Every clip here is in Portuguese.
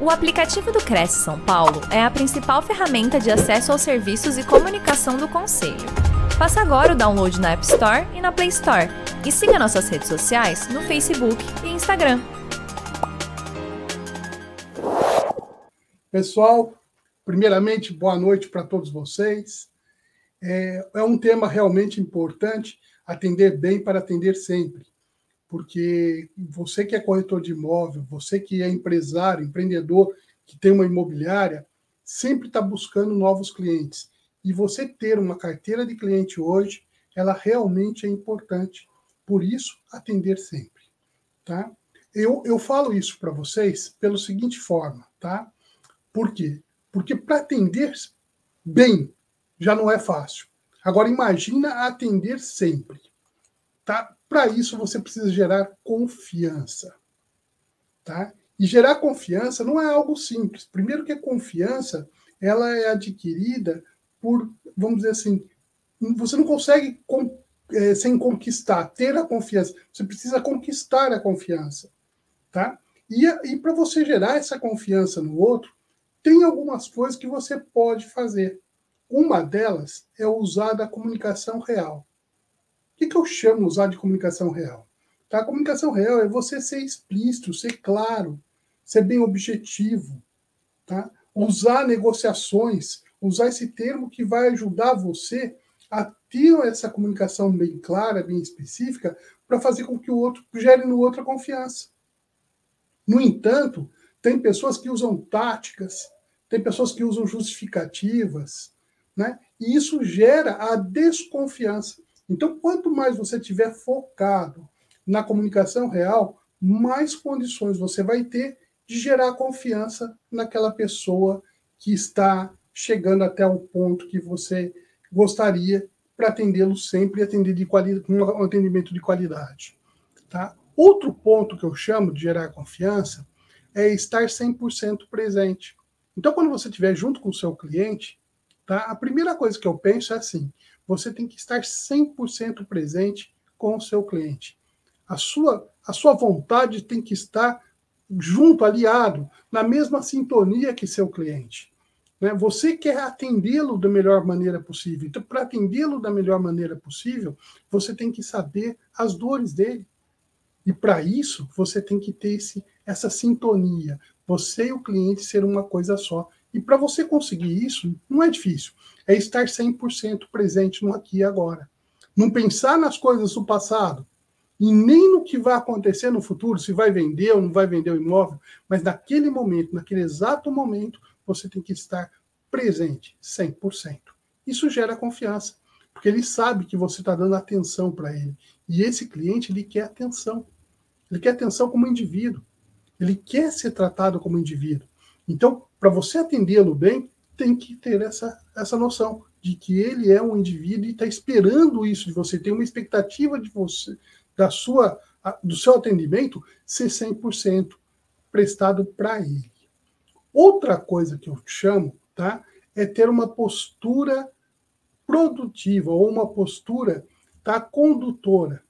O aplicativo do Cresce São Paulo é a principal ferramenta de acesso aos serviços e comunicação do Conselho. Faça agora o download na App Store e na Play Store. E siga nossas redes sociais no Facebook e Instagram. Pessoal, primeiramente, boa noite para todos vocês. É, é um tema realmente importante, atender bem para atender sempre porque você que é corretor de imóvel, você que é empresário, empreendedor, que tem uma imobiliária, sempre está buscando novos clientes. E você ter uma carteira de cliente hoje, ela realmente é importante. Por isso, atender sempre. Tá? Eu, eu falo isso para vocês pela seguinte forma, tá? Por quê? Porque para atender bem já não é fácil. Agora imagina atender sempre. Tá? Para isso, você precisa gerar confiança. Tá? E gerar confiança não é algo simples. Primeiro que a confiança ela é adquirida por, vamos dizer assim, você não consegue com, é, sem conquistar, ter a confiança. Você precisa conquistar a confiança. Tá? E, e para você gerar essa confiança no outro, tem algumas coisas que você pode fazer. Uma delas é usar da comunicação real. O que, que eu chamo usar de comunicação real? Tá? A comunicação real é você ser explícito, ser claro, ser bem objetivo. Tá? Usar negociações, usar esse termo que vai ajudar você a ter essa comunicação bem clara, bem específica, para fazer com que o outro gere no outro a confiança. No entanto, tem pessoas que usam táticas, tem pessoas que usam justificativas, né? e isso gera a desconfiança. Então, quanto mais você tiver focado na comunicação real, mais condições você vai ter de gerar confiança naquela pessoa que está chegando até o ponto que você gostaria para atendê-lo sempre e atender de quali um atendimento de qualidade. Tá? Outro ponto que eu chamo de gerar confiança é estar 100% presente. Então, quando você estiver junto com o seu cliente, tá? a primeira coisa que eu penso é assim: você tem que estar 100% presente com o seu cliente. A sua, a sua vontade tem que estar junto, aliado, na mesma sintonia que seu cliente. Né? Você quer atendê-lo da melhor maneira possível. Então, para atendê-lo da melhor maneira possível, você tem que saber as dores dele. E para isso, você tem que ter esse, essa sintonia. Você e o cliente ser uma coisa só. E para você conseguir isso, não é difícil. É estar 100% presente no aqui e agora. Não pensar nas coisas do passado e nem no que vai acontecer no futuro, se vai vender ou não vai vender o imóvel, mas naquele momento, naquele exato momento, você tem que estar presente 100%. Isso gera confiança, porque ele sabe que você está dando atenção para ele. E esse cliente, ele quer atenção. Ele quer atenção como indivíduo. Ele quer ser tratado como indivíduo. Então, para você atendê-lo bem, tem que ter essa, essa noção de que ele é um indivíduo e está esperando isso de você, tem uma expectativa de você, da sua, do seu atendimento ser 100% prestado para ele. Outra coisa que eu chamo, tá, é ter uma postura produtiva ou uma postura tá, condutora.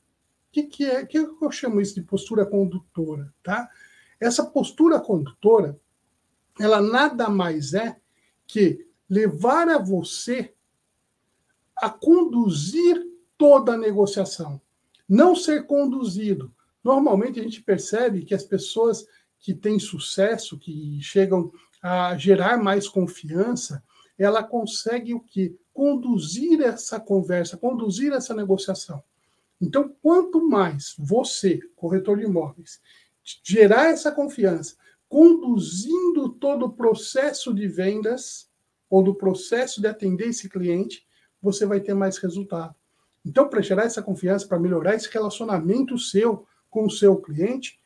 O que, que é? que eu chamo isso de postura condutora, tá? Essa postura condutora ela nada mais é que levar a você a conduzir toda a negociação, não ser conduzido. Normalmente a gente percebe que as pessoas que têm sucesso, que chegam a gerar mais confiança, ela consegue o que? Conduzir essa conversa, conduzir essa negociação. Então, quanto mais você, corretor de imóveis, gerar essa confiança, conduzindo todo o processo de vendas ou do processo de atender esse cliente, você vai ter mais resultado. Então, para gerar essa confiança, para melhorar esse relacionamento seu com o seu cliente,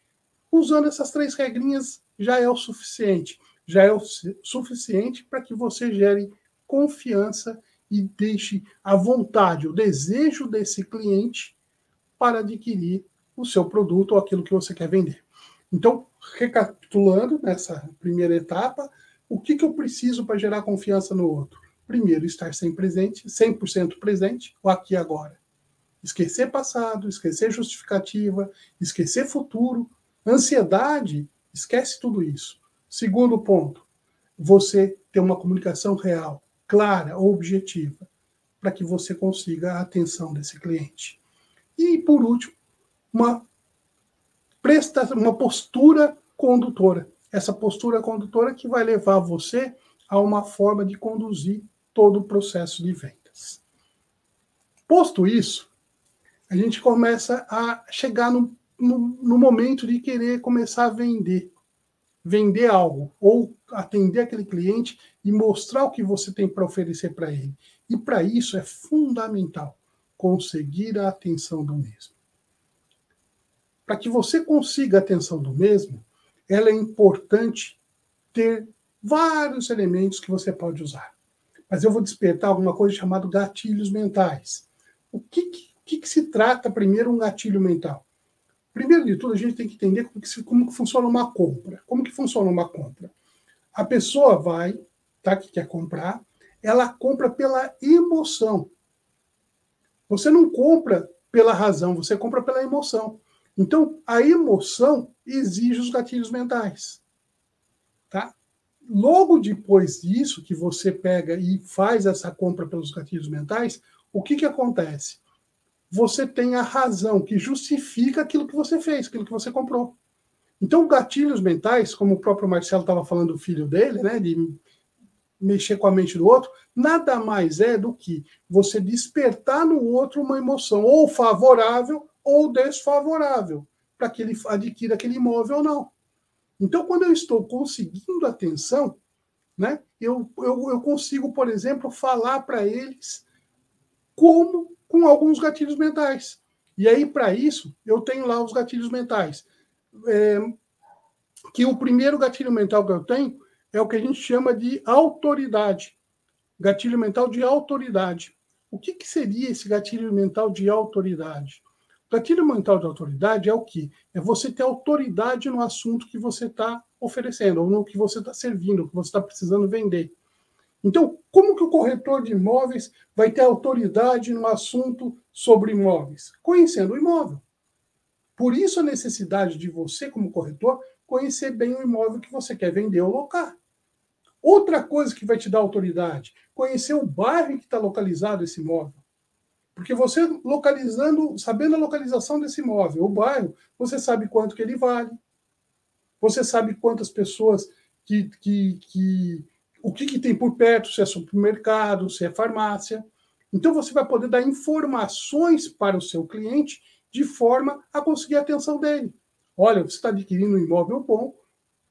usando essas três regrinhas já é o suficiente. Já é o suficiente para que você gere confiança e deixe a vontade, o desejo desse cliente para adquirir o seu produto ou aquilo que você quer vender. Então, recapitulando nessa primeira etapa, o que, que eu preciso para gerar confiança no outro? Primeiro, estar 100 presente, 100% presente, o aqui e agora. Esquecer passado, esquecer justificativa, esquecer futuro, ansiedade, esquece tudo isso. Segundo ponto, você ter uma comunicação real, clara, objetiva, para que você consiga a atenção desse cliente. E, por último, uma, presta, uma postura condutora. Essa postura condutora que vai levar você a uma forma de conduzir todo o processo de vendas. Posto isso, a gente começa a chegar no, no, no momento de querer começar a vender. Vender algo, ou atender aquele cliente e mostrar o que você tem para oferecer para ele. E para isso é fundamental conseguir a atenção do mesmo. Para que você consiga a atenção do mesmo, ela é importante ter vários elementos que você pode usar. Mas eu vou despertar alguma coisa chamada gatilhos mentais. O que, que, que se trata primeiro um gatilho mental? Primeiro de tudo, a gente tem que entender como que, como que funciona uma compra. Como que funciona uma compra? A pessoa vai, tá, que quer comprar, ela compra pela emoção. Você não compra pela razão, você compra pela emoção. Então, a emoção exige os gatilhos mentais. Tá? Logo depois disso, que você pega e faz essa compra pelos gatilhos mentais, o que, que acontece? Você tem a razão que justifica aquilo que você fez, aquilo que você comprou. Então, gatilhos mentais, como o próprio Marcelo estava falando do filho dele, né, de mexer com a mente do outro, nada mais é do que você despertar no outro uma emoção ou favorável ou desfavorável para que ele adquira aquele imóvel ou não. Então, quando eu estou conseguindo atenção, né, eu, eu, eu consigo, por exemplo, falar para eles como com alguns gatilhos mentais. E aí, para isso, eu tenho lá os gatilhos mentais. É, que o primeiro gatilho mental que eu tenho é o que a gente chama de autoridade. Gatilho mental de autoridade. O que, que seria esse gatilho mental de autoridade? Gatilho mental de autoridade é o que? É você ter autoridade no assunto que você está oferecendo, ou no que você está servindo, que você está precisando vender. Então, como que o corretor de imóveis vai ter autoridade no assunto sobre imóveis? Conhecendo o imóvel. Por isso a necessidade de você, como corretor, conhecer bem o imóvel que você quer vender ou locar. Outra coisa que vai te dar autoridade, conhecer o bairro em que está localizado esse imóvel. Porque você localizando, sabendo a localização desse imóvel, o bairro, você sabe quanto que ele vale. Você sabe quantas pessoas que, que, que o que, que tem por perto, se é supermercado, se é farmácia. Então você vai poder dar informações para o seu cliente de forma a conseguir a atenção dele. Olha, você está adquirindo um imóvel bom,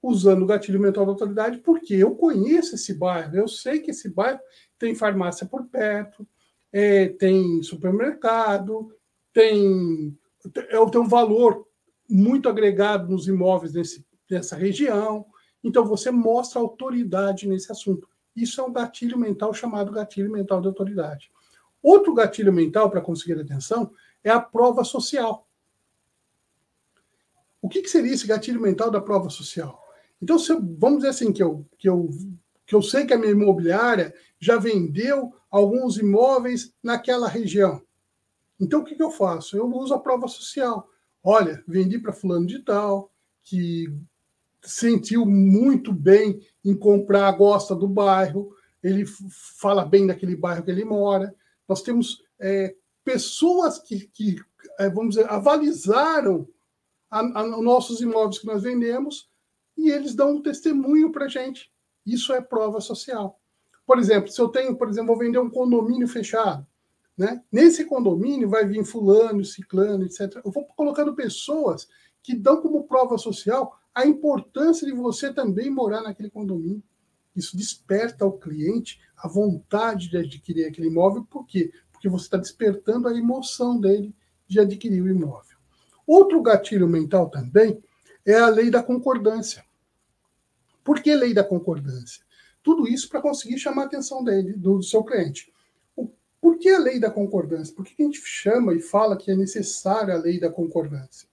usando o gatilho mental da autoridade, porque eu conheço esse bairro, eu sei que esse bairro tem farmácia por perto, é, tem supermercado, tem, é, tem um valor muito agregado nos imóveis desse, dessa região. Então você mostra autoridade nesse assunto. Isso é um gatilho mental chamado gatilho mental de autoridade. Outro gatilho mental para conseguir atenção é a prova social. O que, que seria esse gatilho mental da prova social? Então, eu, vamos dizer assim, que eu, que, eu, que eu sei que a minha imobiliária já vendeu alguns imóveis naquela região. Então, o que, que eu faço? Eu uso a prova social. Olha, vendi para fulano de tal, que sentiu muito bem em comprar, gosta do bairro, ele fala bem daquele bairro que ele mora. Nós temos é, pessoas que, que é, vamos dizer, avalizaram os nossos imóveis que nós vendemos e eles dão um testemunho para a gente. Isso é prova social. Por exemplo, se eu tenho, por exemplo, vou vender um condomínio fechado, né? Nesse condomínio vai vir fulano, ciclano, etc. Eu vou colocando pessoas que dão como prova social a importância de você também morar naquele condomínio. Isso desperta ao cliente a vontade de adquirir aquele imóvel. Por quê? Porque você está despertando a emoção dele de adquirir o imóvel. Outro gatilho mental também é a lei da concordância. Por que lei da concordância? Tudo isso para conseguir chamar a atenção dele, do seu cliente. Por que a lei da concordância? Por que a gente chama e fala que é necessária a lei da concordância?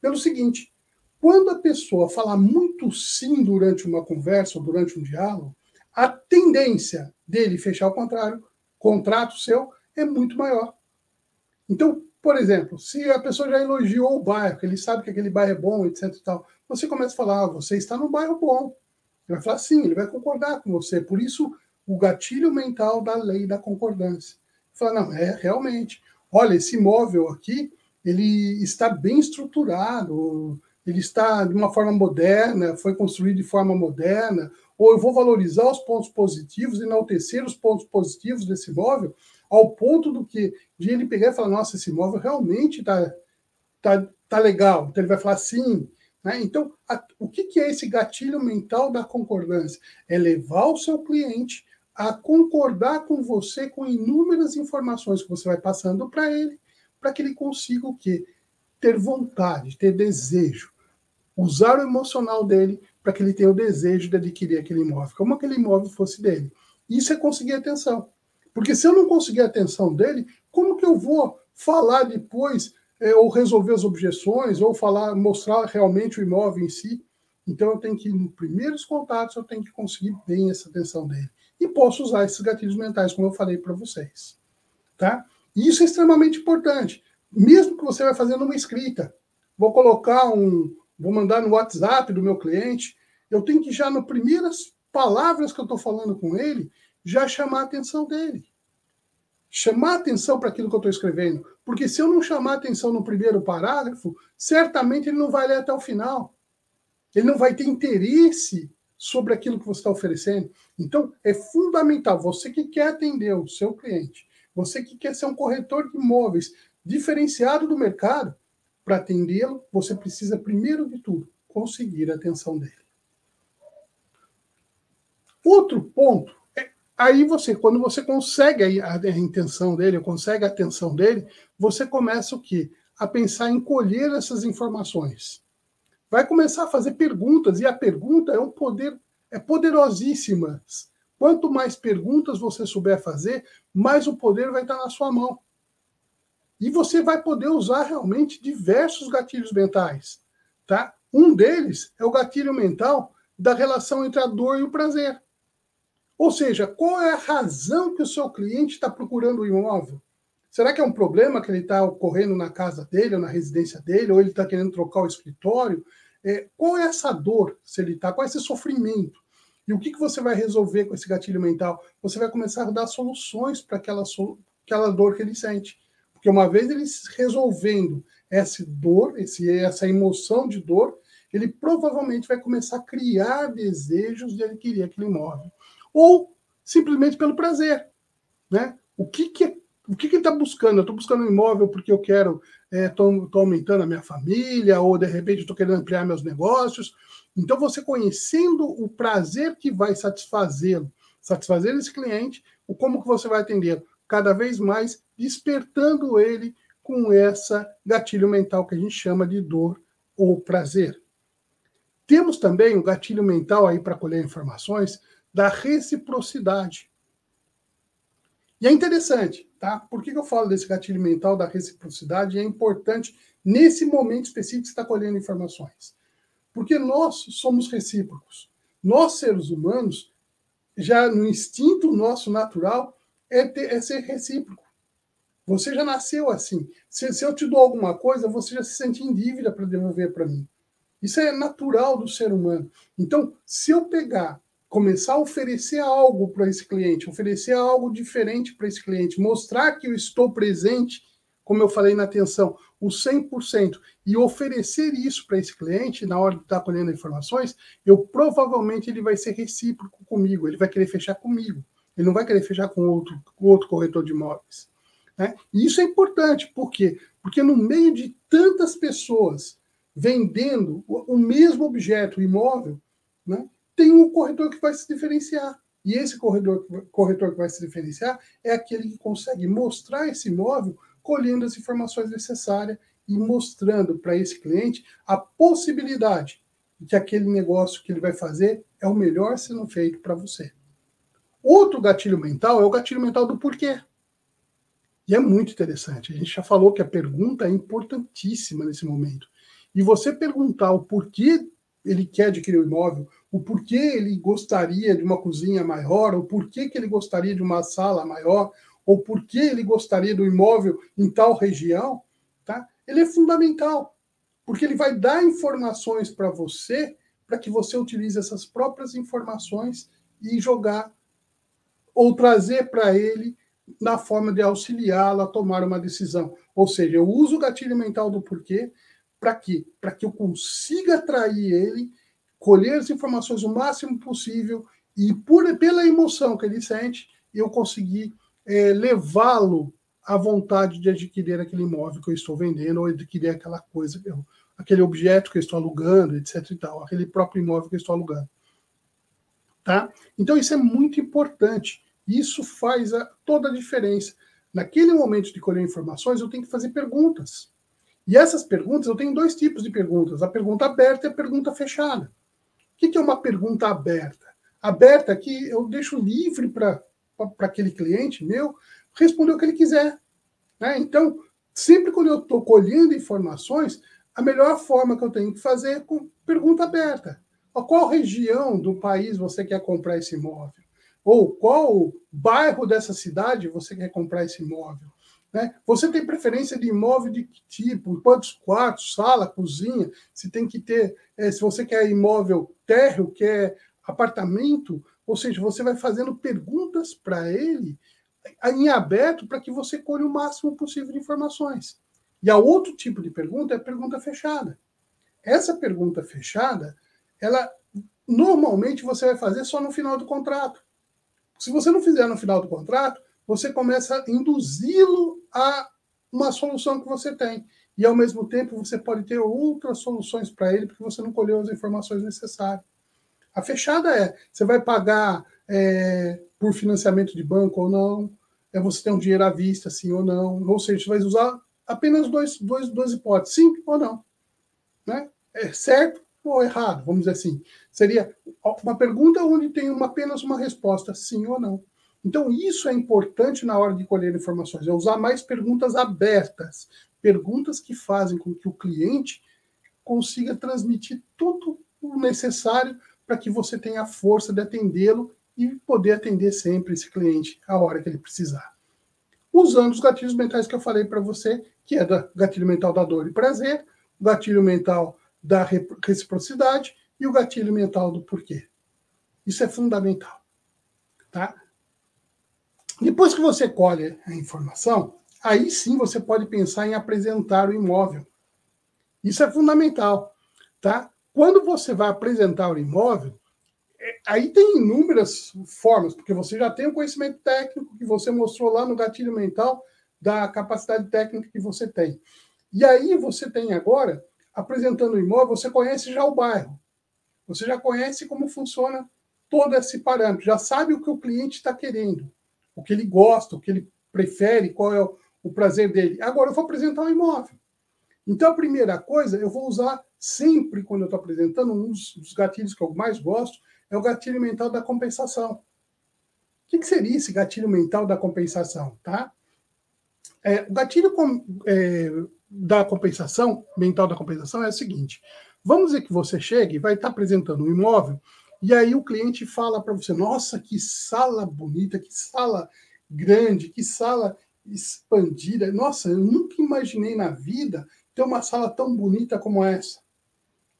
Pelo seguinte, quando a pessoa fala muito sim durante uma conversa ou durante um diálogo, a tendência dele fechar o contrário, contrato seu, é muito maior. Então, por exemplo, se a pessoa já elogiou o bairro, que ele sabe que aquele bairro é bom, etc. E tal, você começa a falar, ah, você está num bairro bom. Ele vai falar sim, ele vai concordar com você. Por isso, o gatilho mental da lei da concordância. Fala, não, é realmente. Olha, esse imóvel aqui, ele está bem estruturado, ele está de uma forma moderna, foi construído de forma moderna, ou eu vou valorizar os pontos positivos, enaltecer os pontos positivos desse imóvel, ao ponto do que de ele pegar e falar, nossa, esse imóvel realmente está tá, tá legal. Então ele vai falar sim. Né? Então, a, o que, que é esse gatilho mental da concordância? É levar o seu cliente a concordar com você com inúmeras informações que você vai passando para ele, para que ele consiga o quê? Ter vontade, ter desejo. Usar o emocional dele para que ele tenha o desejo de adquirir aquele imóvel, como aquele imóvel fosse dele. Isso é conseguir atenção. Porque se eu não conseguir a atenção dele, como que eu vou falar depois, é, ou resolver as objeções, ou falar, mostrar realmente o imóvel em si? Então eu tenho que, nos primeiros contatos, eu tenho que conseguir bem essa atenção dele. E posso usar esses gatilhos mentais, como eu falei para vocês. Tá? E isso é extremamente importante. Mesmo que você vai fazendo uma escrita, vou colocar um, vou mandar no WhatsApp do meu cliente, eu tenho que já, nas primeiras palavras que eu estou falando com ele, já chamar a atenção dele. Chamar a atenção para aquilo que eu estou escrevendo. Porque se eu não chamar atenção no primeiro parágrafo, certamente ele não vai ler até o final. Ele não vai ter interesse sobre aquilo que você está oferecendo. Então, é fundamental, você que quer atender o seu cliente, você que quer ser um corretor de imóveis diferenciado do mercado, para atendê-lo, você precisa, primeiro de tudo, conseguir a atenção dele. Outro ponto Aí você, quando você consegue a, a, intenção dele, consegue a atenção dele, você começa o quê? A pensar em colher essas informações. Vai começar a fazer perguntas, e a pergunta é um poder, é poderosíssima. Quanto mais perguntas você souber fazer, mais o poder vai estar na sua mão. E você vai poder usar realmente diversos gatilhos mentais. Tá? Um deles é o gatilho mental da relação entre a dor e o prazer. Ou seja, qual é a razão que o seu cliente está procurando o imóvel? Será que é um problema que ele está ocorrendo na casa dele, ou na residência dele, ou ele está querendo trocar o escritório? É, qual é essa dor, se ele está? Qual é esse sofrimento? E o que, que você vai resolver com esse gatilho mental? Você vai começar a dar soluções para aquela, aquela dor que ele sente. Porque uma vez ele resolvendo essa dor, esse, essa emoção de dor, ele provavelmente vai começar a criar desejos de adquirir aquele imóvel ou simplesmente pelo prazer. Né? O que, que, é, o que, que ele está buscando? Eu estou buscando um imóvel porque eu quero, estou é, aumentando a minha família, ou de repente estou querendo ampliar meus negócios. Então, você conhecendo o prazer que vai satisfazê-lo, satisfazer esse cliente, o como que você vai atender cada vez mais, despertando ele com essa gatilho mental que a gente chama de dor ou prazer. Temos também o gatilho mental aí para colher informações da reciprocidade. E é interessante, tá? Por que, eu falo desse gatilho mental da reciprocidade? É importante nesse momento específico que está colhendo informações. Porque nós somos recíprocos. Nós, seres humanos, já no instinto nosso natural, é, ter, é ser recíproco. Você já nasceu assim. Se, se eu te dou alguma coisa, você já se sente em dívida para devolver para mim. Isso é natural do ser humano. Então, se eu pegar começar a oferecer algo para esse cliente, oferecer algo diferente para esse cliente, mostrar que eu estou presente, como eu falei na atenção, o 100%, e oferecer isso para esse cliente na hora de estar colhendo informações, eu provavelmente ele vai ser recíproco comigo, ele vai querer fechar comigo, ele não vai querer fechar com outro, com outro corretor de imóveis. Né? E isso é importante, por quê? Porque no meio de tantas pessoas vendendo o mesmo objeto, o imóvel, né? Tem um corretor que vai se diferenciar. E esse corretor, corretor que vai se diferenciar é aquele que consegue mostrar esse imóvel colhendo as informações necessárias e mostrando para esse cliente a possibilidade de que aquele negócio que ele vai fazer é o melhor sendo feito para você. Outro gatilho mental é o gatilho mental do porquê. E é muito interessante. A gente já falou que a pergunta é importantíssima nesse momento. E você perguntar o porquê ele quer adquirir o imóvel, o porquê ele gostaria de uma cozinha maior, o porquê que ele gostaria de uma sala maior, ou porquê ele gostaria do imóvel em tal região, tá? Ele é fundamental, porque ele vai dar informações para você para que você utilize essas próprias informações e jogar ou trazer para ele na forma de auxiliá-lo a tomar uma decisão. Ou seja, eu uso o gatilho mental do porquê para quê? Para que eu consiga atrair ele, colher as informações o máximo possível e por, pela emoção que ele sente, eu conseguir é, levá-lo à vontade de adquirir aquele imóvel que eu estou vendendo ou adquirir aquela coisa, aquele objeto que eu estou alugando, etc. e tal, aquele próprio imóvel que eu estou alugando. Tá? Então isso é muito importante. Isso faz a, toda a diferença. Naquele momento de colher informações, eu tenho que fazer perguntas. E essas perguntas, eu tenho dois tipos de perguntas: a pergunta aberta e a pergunta fechada. O que é uma pergunta aberta? Aberta que eu deixo livre para aquele cliente meu responder o que ele quiser. Né? Então, sempre quando eu estou colhendo informações, a melhor forma que eu tenho que fazer é com pergunta aberta. A qual região do país você quer comprar esse imóvel? Ou qual bairro dessa cidade você quer comprar esse imóvel? Né? Você tem preferência de imóvel de que tipo? Quantos quartos, sala, cozinha? Se tem que ter, é, se você quer imóvel térreo, quer apartamento, ou seja, você vai fazendo perguntas para ele em aberto para que você colhe o máximo possível de informações. E a outro tipo de pergunta é a pergunta fechada. Essa pergunta fechada, ela normalmente você vai fazer só no final do contrato. Se você não fizer no final do contrato, você começa a induzi-lo a uma solução que você tem. E, ao mesmo tempo, você pode ter outras soluções para ele, porque você não colheu as informações necessárias. A fechada é: você vai pagar é, por financiamento de banco ou não? É você ter um dinheiro à vista, sim ou não? Ou seja, você vai usar apenas dois, dois, duas hipóteses, sim ou não. Né? É certo ou errado, vamos dizer assim. Seria uma pergunta onde tem uma, apenas uma resposta, sim ou não. Então, isso é importante na hora de colher informações, é usar mais perguntas abertas, perguntas que fazem com que o cliente consiga transmitir tudo o necessário para que você tenha a força de atendê-lo e poder atender sempre esse cliente a hora que ele precisar. Usando os gatilhos mentais que eu falei para você, que é o gatilho mental da dor e prazer, o gatilho mental da reciprocidade e o gatilho mental do porquê. Isso é fundamental. Tá? Depois que você colhe a informação, aí sim você pode pensar em apresentar o imóvel. Isso é fundamental, tá? Quando você vai apresentar o imóvel, é, aí tem inúmeras formas, porque você já tem o conhecimento técnico que você mostrou lá no gatilho mental da capacidade técnica que você tem. E aí você tem agora, apresentando o imóvel, você conhece já o bairro. Você já conhece como funciona todo esse parâmetro, já sabe o que o cliente está querendo o que ele gosta, o que ele prefere, qual é o, o prazer dele. Agora eu vou apresentar um imóvel. Então, a primeira coisa, eu vou usar sempre, quando eu estou apresentando, um dos gatilhos que eu mais gosto é o gatilho mental da compensação. O que, que seria esse gatilho mental da compensação? Tá? É, o gatilho com, é, da compensação, mental da compensação, é o seguinte: vamos dizer que você chegue e vai estar apresentando um imóvel e aí o cliente fala para você: nossa, que sala bonita, que sala grande, que sala expandida. Nossa, eu nunca imaginei na vida ter uma sala tão bonita como essa.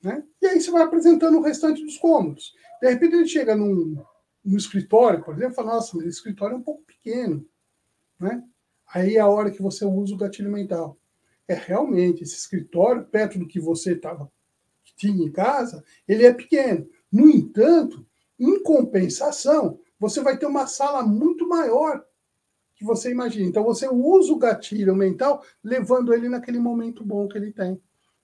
Né? E aí você vai apresentando o restante dos cômodos. De repente ele chega num, num escritório, por exemplo, e fala: nossa, mas esse escritório é um pouco pequeno. Né? Aí é a hora que você usa o gatilho mental. É realmente esse escritório, perto do que você tava, tinha em casa, ele é pequeno. No entanto, em compensação, você vai ter uma sala muito maior que você imagina. Então, você usa o gatilho mental levando ele naquele momento bom que ele tem.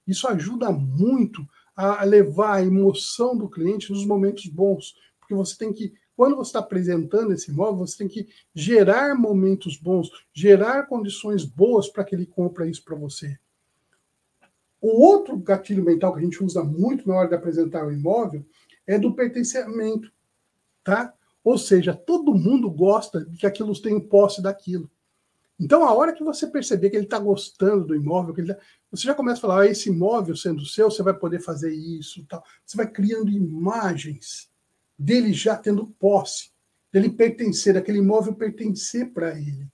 Isso ajuda muito a levar a emoção do cliente nos momentos bons, porque você tem que, quando você está apresentando esse imóvel, você tem que gerar momentos bons, gerar condições boas para que ele compre isso para você. O outro gatilho mental que a gente usa muito na hora de apresentar o imóvel é do pertencimento, tá? Ou seja, todo mundo gosta de que aquilo tenha posse daquilo. Então, a hora que você perceber que ele está gostando do imóvel, que ele tá... você já começa a falar, ah, esse imóvel sendo seu, você vai poder fazer isso, tal. Você vai criando imagens dele já tendo posse, dele pertencer, daquele imóvel pertencer para ele.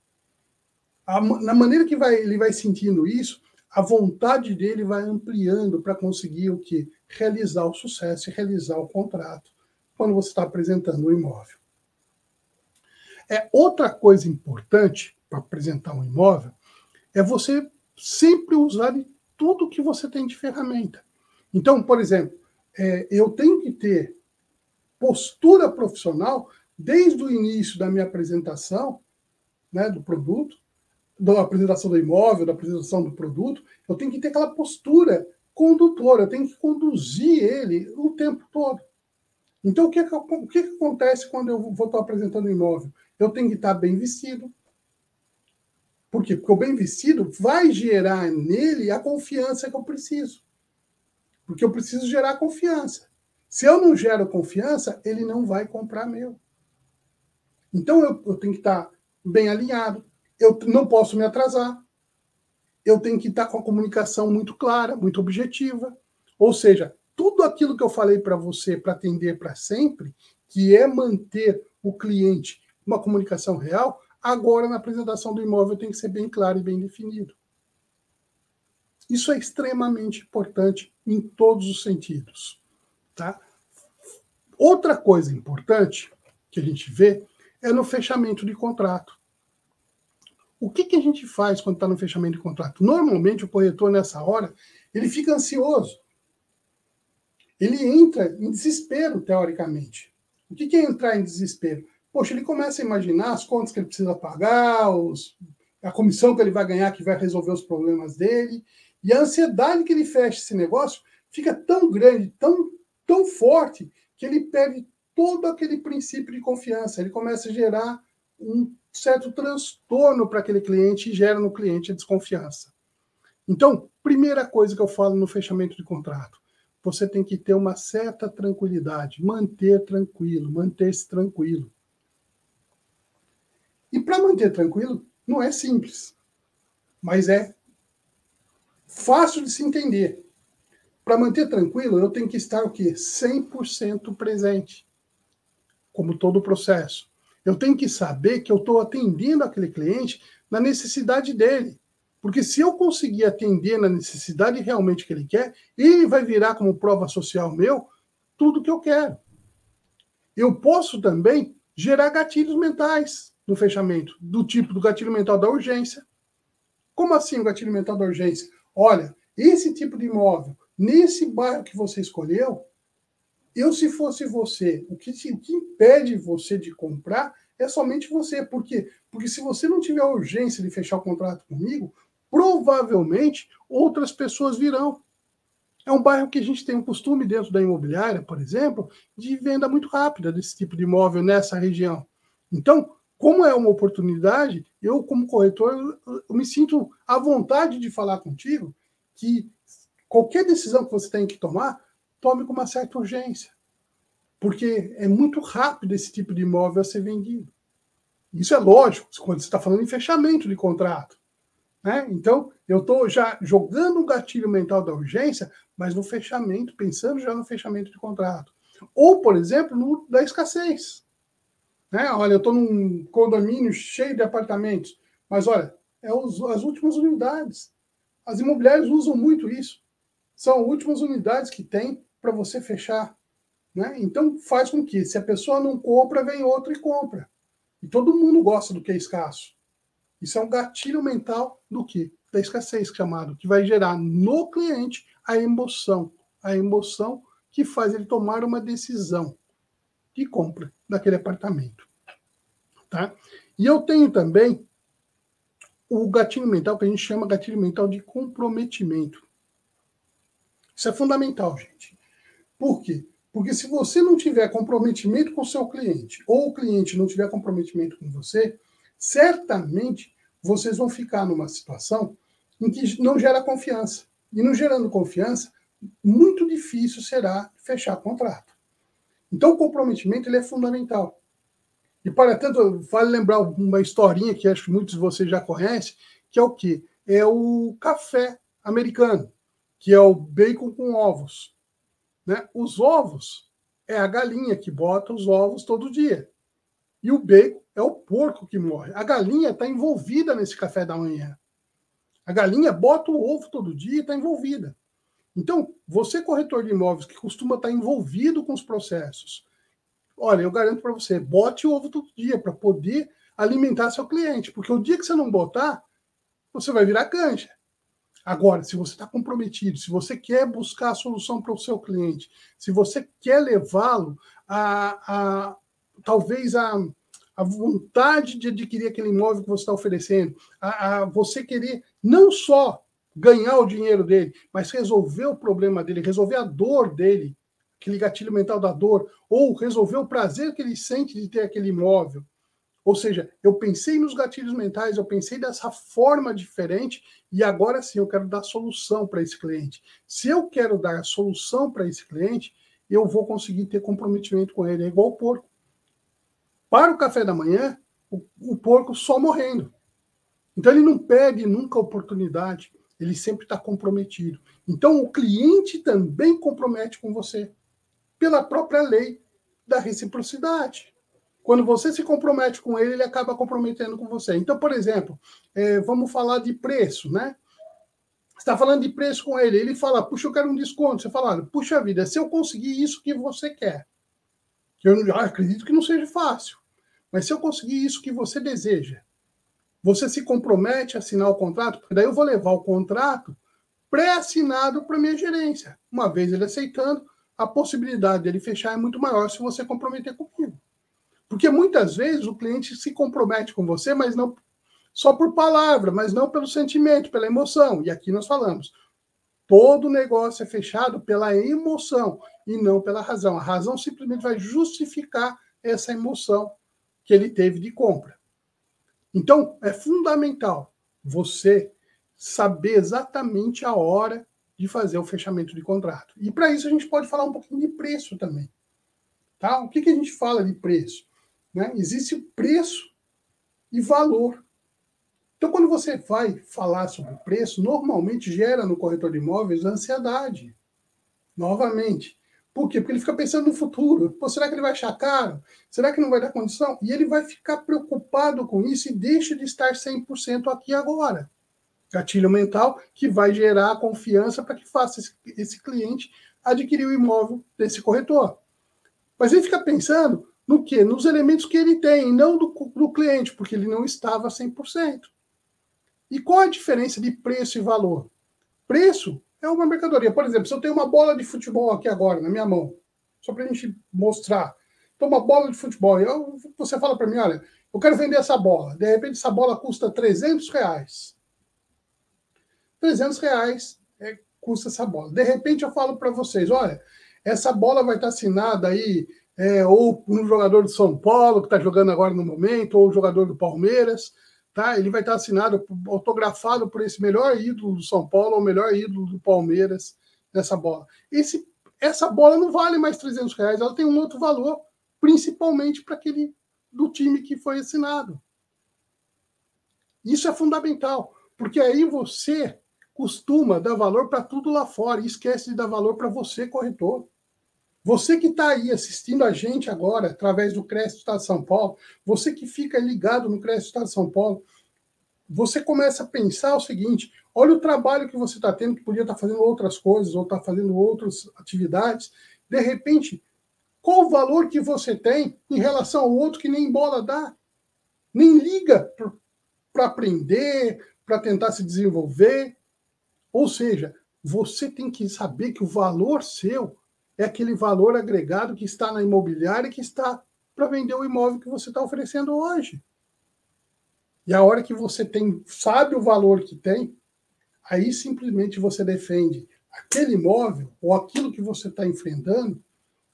A, na maneira que vai, ele vai sentindo isso, a vontade dele vai ampliando para conseguir o que? Realizar o sucesso e realizar o contrato quando você está apresentando o imóvel. É outra coisa importante para apresentar um imóvel é você sempre usar tudo que você tem de ferramenta. Então, por exemplo, é, eu tenho que ter postura profissional desde o início da minha apresentação, né, do produto, da apresentação do imóvel, da apresentação do produto, eu tenho que ter aquela postura condutora, eu tenho que conduzir ele o tempo todo. Então, o que, o que acontece quando eu vou estar apresentando imóvel? Eu tenho que estar bem vestido. Por quê? Porque o bem vestido vai gerar nele a confiança que eu preciso. Porque eu preciso gerar confiança. Se eu não gero confiança, ele não vai comprar meu. Então eu, eu tenho que estar bem alinhado. Eu não posso me atrasar. Eu tenho que estar com a comunicação muito clara, muito objetiva. Ou seja, tudo aquilo que eu falei para você para atender para sempre, que é manter o cliente uma comunicação real, agora na apresentação do imóvel tem que ser bem claro e bem definido. Isso é extremamente importante em todos os sentidos. Tá? Outra coisa importante que a gente vê é no fechamento de contrato. O que, que a gente faz quando está no fechamento de contrato? Normalmente o corretor, nessa hora, ele fica ansioso. Ele entra em desespero, teoricamente. O que, que é entrar em desespero? Poxa, ele começa a imaginar as contas que ele precisa pagar, os, a comissão que ele vai ganhar que vai resolver os problemas dele. E a ansiedade que ele fecha esse negócio fica tão grande, tão, tão forte, que ele perde todo aquele princípio de confiança. Ele começa a gerar um certo transtorno para aquele cliente e gera no cliente a desconfiança. Então, primeira coisa que eu falo no fechamento de contrato, você tem que ter uma certa tranquilidade, manter tranquilo, manter-se tranquilo. E para manter tranquilo, não é simples, mas é fácil de se entender. Para manter tranquilo, eu tenho que estar o quê? 100% presente, como todo o processo. Eu tenho que saber que eu estou atendendo aquele cliente na necessidade dele. Porque se eu conseguir atender na necessidade realmente que ele quer, ele vai virar como prova social meu tudo que eu quero. Eu posso também gerar gatilhos mentais no fechamento, do tipo do gatilho mental da urgência. Como assim o gatilho mental da urgência? Olha, esse tipo de imóvel, nesse bairro que você escolheu, eu, se fosse você, o que, o que impede você de comprar é somente você. Por quê? Porque se você não tiver urgência de fechar o contrato comigo, provavelmente outras pessoas virão. É um bairro que a gente tem um costume dentro da imobiliária, por exemplo, de venda muito rápida desse tipo de imóvel nessa região. Então, como é uma oportunidade, eu, como corretor, eu me sinto à vontade de falar contigo que qualquer decisão que você tem que tomar, tome com uma certa urgência. Porque é muito rápido esse tipo de imóvel a ser vendido. Isso é lógico, quando você está falando em fechamento de contrato. Né? Então, eu estou já jogando o gatilho mental da urgência, mas no fechamento, pensando já no fechamento de contrato. Ou, por exemplo, no, da escassez. Né? Olha, eu estou num condomínio cheio de apartamentos, mas olha, é os, as últimas unidades. As imobiliárias usam muito isso. São as últimas unidades que tem para você fechar. Né? Então faz com que, se a pessoa não compra, vem outra e compra. E todo mundo gosta do que é escasso. Isso é um gatilho mental do que? Da escassez, chamado, que vai gerar no cliente a emoção. A emoção que faz ele tomar uma decisão de compra daquele apartamento. Tá? E eu tenho também o gatilho mental, que a gente chama gatilho mental de comprometimento. Isso é fundamental, gente. Por quê? Porque se você não tiver comprometimento com o seu cliente, ou o cliente não tiver comprometimento com você, certamente vocês vão ficar numa situação em que não gera confiança. E não gerando confiança, muito difícil será fechar contrato. Então, o comprometimento ele é fundamental. E, para tanto, vale lembrar uma historinha que acho que muitos de vocês já conhecem, que é o quê? É o café americano, que é o bacon com ovos. Né? Os ovos é a galinha que bota os ovos todo dia. E o bacon é o porco que morre. A galinha está envolvida nesse café da manhã. A galinha bota o ovo todo dia e está envolvida. Então, você, corretor de imóveis, que costuma estar envolvido com os processos, olha, eu garanto para você, bote o ovo todo dia para poder alimentar seu cliente, porque o dia que você não botar, você vai virar canja. Agora, se você está comprometido, se você quer buscar a solução para o seu cliente, se você quer levá-lo a, a talvez a, a vontade de adquirir aquele imóvel que você está oferecendo, a, a você querer não só ganhar o dinheiro dele, mas resolver o problema dele, resolver a dor dele, aquele gatilho mental da dor, ou resolver o prazer que ele sente de ter aquele imóvel, ou seja, eu pensei nos gatilhos mentais, eu pensei dessa forma diferente e agora sim eu quero dar solução para esse cliente. Se eu quero dar solução para esse cliente, eu vou conseguir ter comprometimento com ele. É igual o porco. Para o café da manhã, o, o porco só morrendo. Então ele não perde nunca a oportunidade, ele sempre está comprometido. Então o cliente também compromete com você, pela própria lei da reciprocidade. Quando você se compromete com ele, ele acaba comprometendo com você. Então, por exemplo, é, vamos falar de preço, né? Está falando de preço com ele, ele fala, puxa, eu quero um desconto. Você fala, puxa vida, se eu conseguir isso que você quer, que eu acredito que não seja fácil, mas se eu conseguir isso que você deseja, você se compromete a assinar o contrato, porque daí eu vou levar o contrato pré-assinado para minha gerência. Uma vez ele aceitando, a possibilidade dele fechar é muito maior se você comprometer comigo. Porque muitas vezes o cliente se compromete com você, mas não só por palavra, mas não pelo sentimento, pela emoção. E aqui nós falamos, todo negócio é fechado pela emoção e não pela razão. A razão simplesmente vai justificar essa emoção que ele teve de compra. Então, é fundamental você saber exatamente a hora de fazer o fechamento de contrato. E para isso a gente pode falar um pouquinho de preço também. Tá? O que, que a gente fala de preço? Né? Existe preço e valor. Então, quando você vai falar sobre preço, normalmente gera no corretor de imóveis ansiedade. Novamente. Por quê? Porque ele fica pensando no futuro. Pô, será que ele vai achar caro? Será que não vai dar condição? E ele vai ficar preocupado com isso e deixa de estar 100% aqui agora. Gatilho mental que vai gerar confiança para que faça esse, esse cliente adquirir o imóvel desse corretor. Mas ele fica pensando no que? Nos elementos que ele tem, não do, do cliente, porque ele não estava 100%. E qual a diferença de preço e valor? Preço é uma mercadoria. Por exemplo, se eu tenho uma bola de futebol aqui agora na minha mão, só para a gente mostrar. Então, uma bola de futebol. Eu, você fala para mim, olha, eu quero vender essa bola. De repente, essa bola custa 300 reais. 300 reais é, custa essa bola. De repente, eu falo para vocês, olha, essa bola vai estar assinada aí é, ou um jogador do São Paulo, que está jogando agora no momento, ou um jogador do Palmeiras, tá? Ele vai estar assinado, autografado por esse melhor ídolo do São Paulo, ou melhor ídolo do Palmeiras nessa bola. Esse, essa bola não vale mais 300 reais, ela tem um outro valor, principalmente para aquele do time que foi assinado. Isso é fundamental, porque aí você costuma dar valor para tudo lá fora e esquece de dar valor para você, corretor. Você que está aí assistindo a gente agora, através do Crédito Estado de São Paulo, você que fica ligado no Crédito Estado de São Paulo, você começa a pensar o seguinte: olha o trabalho que você está tendo, que podia estar tá fazendo outras coisas, ou está fazendo outras atividades. De repente, qual o valor que você tem em relação ao outro que nem bola dá? Nem liga para aprender, para tentar se desenvolver. Ou seja, você tem que saber que o valor seu é aquele valor agregado que está na imobiliária que está para vender o imóvel que você está oferecendo hoje. E a hora que você tem, sabe o valor que tem, aí simplesmente você defende aquele imóvel ou aquilo que você está enfrentando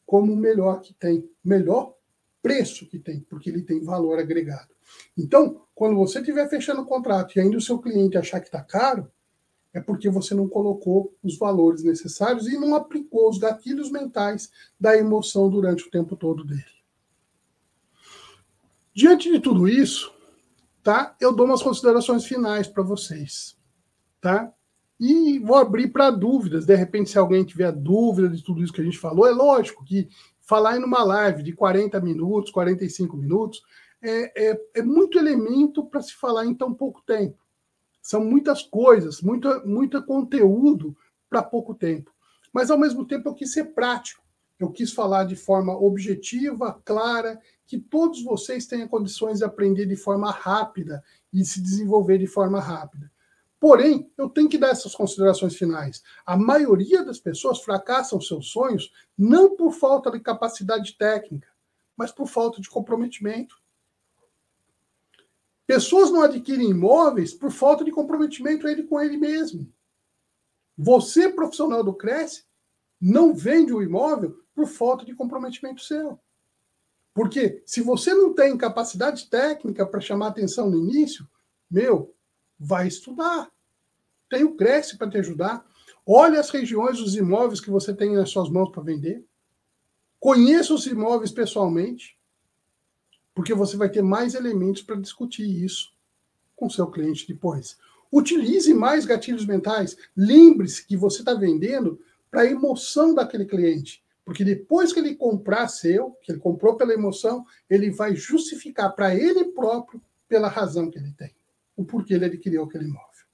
como o melhor que tem, melhor preço que tem, porque ele tem valor agregado. Então, quando você estiver fechando o contrato e ainda o seu cliente achar que está caro, é porque você não colocou os valores necessários e não aplicou os gatilhos mentais da emoção durante o tempo todo dele. Diante de tudo isso, tá? Eu dou umas considerações finais para vocês, tá? E vou abrir para dúvidas. De repente, se alguém tiver dúvida de tudo isso que a gente falou, é lógico que falar em uma live de 40 minutos, 45 minutos, é, é, é muito elemento para se falar em tão pouco tempo. São muitas coisas, muito, muito conteúdo para pouco tempo. Mas, ao mesmo tempo, eu quis ser prático. Eu quis falar de forma objetiva, clara, que todos vocês tenham condições de aprender de forma rápida e se desenvolver de forma rápida. Porém, eu tenho que dar essas considerações finais. A maioria das pessoas fracassam seus sonhos não por falta de capacidade técnica, mas por falta de comprometimento. Pessoas não adquirem imóveis por falta de comprometimento ele com ele mesmo. Você, profissional do Cresce, não vende o imóvel por falta de comprometimento seu. Porque se você não tem capacidade técnica para chamar atenção no início, meu, vai estudar. Tem o Cresce para te ajudar. Olhe as regiões dos imóveis que você tem nas suas mãos para vender. Conheça os imóveis pessoalmente, porque você vai ter mais elementos para discutir isso com seu cliente depois. Utilize mais gatilhos mentais. Lembre-se que você está vendendo para a emoção daquele cliente. Porque depois que ele comprar seu, que ele comprou pela emoção, ele vai justificar para ele próprio pela razão que ele tem, o porquê ele adquiriu aquele imóvel.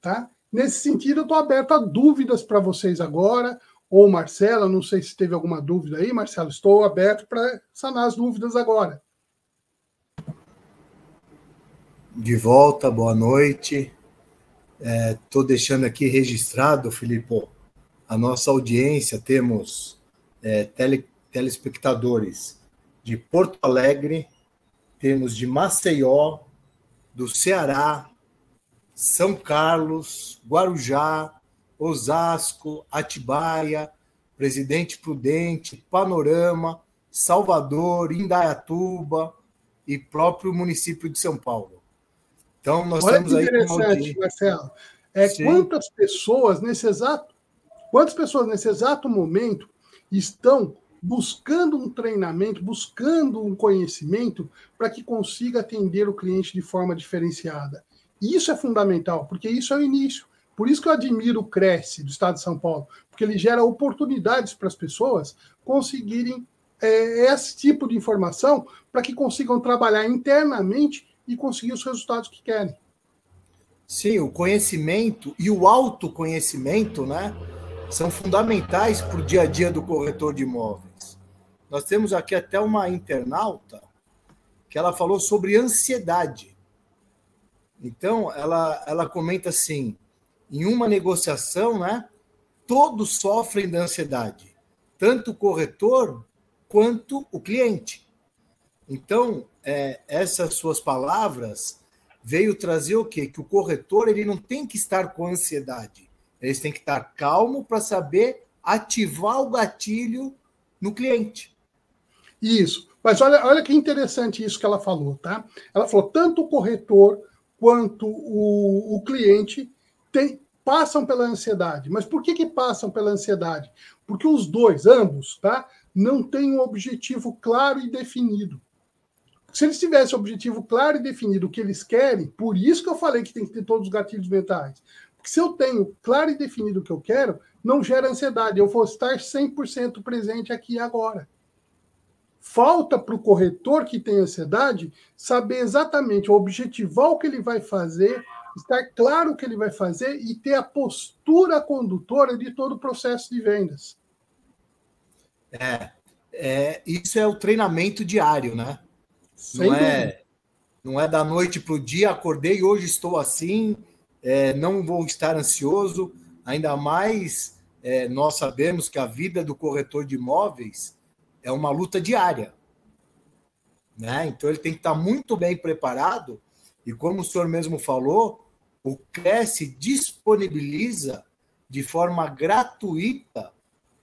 Tá? Nesse sentido, eu estou aberto a dúvidas para vocês agora, ou Marcela, não sei se teve alguma dúvida aí, Marcelo, estou aberto para sanar as dúvidas agora. De volta, boa noite. Estou é, deixando aqui registrado, Filipe, a nossa audiência, temos é, tele, telespectadores de Porto Alegre, temos de Maceió, do Ceará, São Carlos, Guarujá, Osasco, Atibaia, Presidente Prudente, Panorama, Salvador, Indaiatuba e próprio município de São Paulo. Então, nós Olha temos aí. Interessante, Marcelo. É, quantas pessoas nesse exato Quantas pessoas nesse exato momento estão buscando um treinamento, buscando um conhecimento para que consiga atender o cliente de forma diferenciada? Isso é fundamental, porque isso é o início. Por isso que eu admiro o Cresce do Estado de São Paulo, porque ele gera oportunidades para as pessoas conseguirem é, esse tipo de informação para que consigam trabalhar internamente e conseguir os resultados que querem. Sim, o conhecimento e o autoconhecimento, né? são fundamentais para o dia a dia do corretor de imóveis. Nós temos aqui até uma internauta que ela falou sobre ansiedade. Então, ela, ela comenta assim: em uma negociação, né, todos sofrem da ansiedade, tanto o corretor quanto o cliente. Então, é, essas suas palavras veio trazer o quê? Que o corretor ele não tem que estar com ansiedade. Eles têm que estar calmo para saber ativar o gatilho no cliente. Isso. Mas olha, olha que interessante isso que ela falou, tá? Ela falou tanto o corretor quanto o, o cliente tem, passam pela ansiedade. Mas por que, que passam pela ansiedade? Porque os dois, ambos, tá, não têm um objetivo claro e definido. Se eles tivessem um objetivo claro e definido o que eles querem, por isso que eu falei que tem que ter todos os gatilhos mentais. Porque se eu tenho claro e definido o que eu quero, não gera ansiedade. Eu vou estar 100% presente aqui e agora. Falta para o corretor que tem ansiedade saber exatamente, objetivar o que ele vai fazer, estar claro o que ele vai fazer e ter a postura condutora de todo o processo de vendas. É, é isso é o treinamento diário, né? Sem não é, não é da noite para o dia, acordei hoje estou assim, é, não vou estar ansioso, ainda mais é, nós sabemos que a vida do corretor de imóveis é uma luta diária. Né? Então ele tem que estar muito bem preparado, e como o senhor mesmo falou, o Cresce disponibiliza de forma gratuita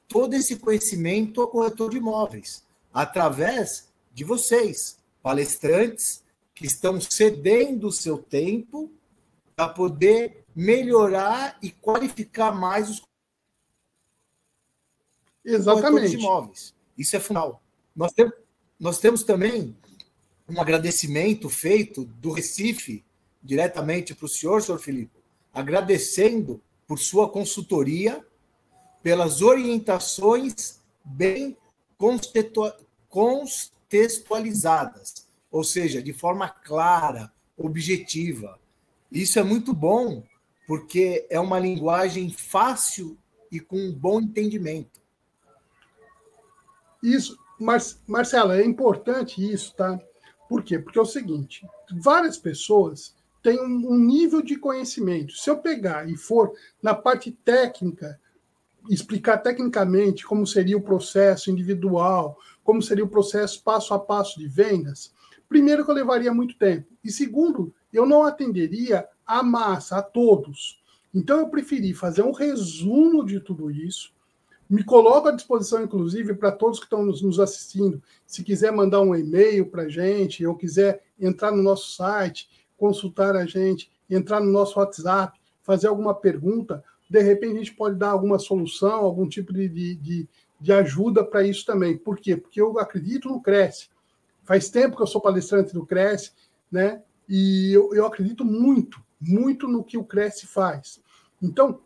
todo esse conhecimento ao corretor de imóveis, através de vocês, palestrantes que estão cedendo o seu tempo para poder melhorar e qualificar mais os Exatamente. imóveis. Isso é fundamental. Nós, nós temos também um agradecimento feito do Recife diretamente para o senhor, senhor Felipe, agradecendo por sua consultoria, pelas orientações bem contextualizadas, ou seja, de forma clara, objetiva, isso é muito bom, porque é uma linguagem fácil e com um bom entendimento. Isso, mas Marcela, é importante isso, tá? Por quê? Porque é o seguinte: várias pessoas têm um nível de conhecimento. Se eu pegar e for na parte técnica, explicar tecnicamente como seria o processo individual, como seria o processo passo a passo de vendas, primeiro que eu levaria muito tempo. E segundo, eu não atenderia a massa, a todos. Então eu preferi fazer um resumo de tudo isso. Me coloco à disposição, inclusive, para todos que estão nos, assistindo. Se quiser mandar um e-mail para a gente, ou quiser entrar no nosso site, consultar a gente, entrar no nosso WhatsApp, fazer alguma pergunta, de repente a gente pode dar alguma solução, algum tipo de, de, de ajuda para isso também. Por quê? Porque eu acredito no Cresce. Faz tempo que eu sou palestrante do Cresce, né? E eu, eu acredito muito, muito no que o Cresce faz. Então,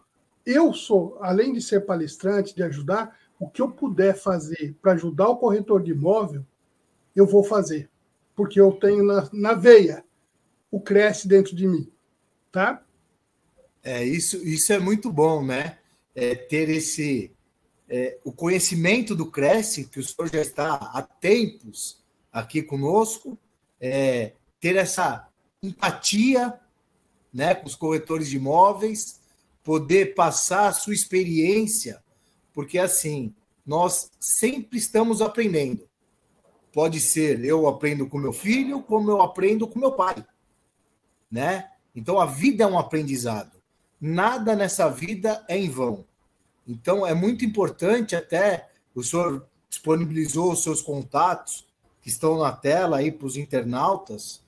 eu sou, além de ser palestrante, de ajudar, o que eu puder fazer para ajudar o corretor de imóvel, eu vou fazer. Porque eu tenho na, na veia o Cresce dentro de mim. Tá? É, isso, isso é muito bom, né? É, ter esse é, o conhecimento do Cresce, que o senhor já está há tempos aqui conosco, é, ter essa empatia né, com os corretores de imóveis, poder passar a sua experiência, porque assim, nós sempre estamos aprendendo. Pode ser eu aprendo com meu filho, como eu aprendo com meu pai, né? Então a vida é um aprendizado nada nessa vida é em vão. Então, é muito importante até, o senhor disponibilizou os seus contatos, que estão na tela aí para os internautas.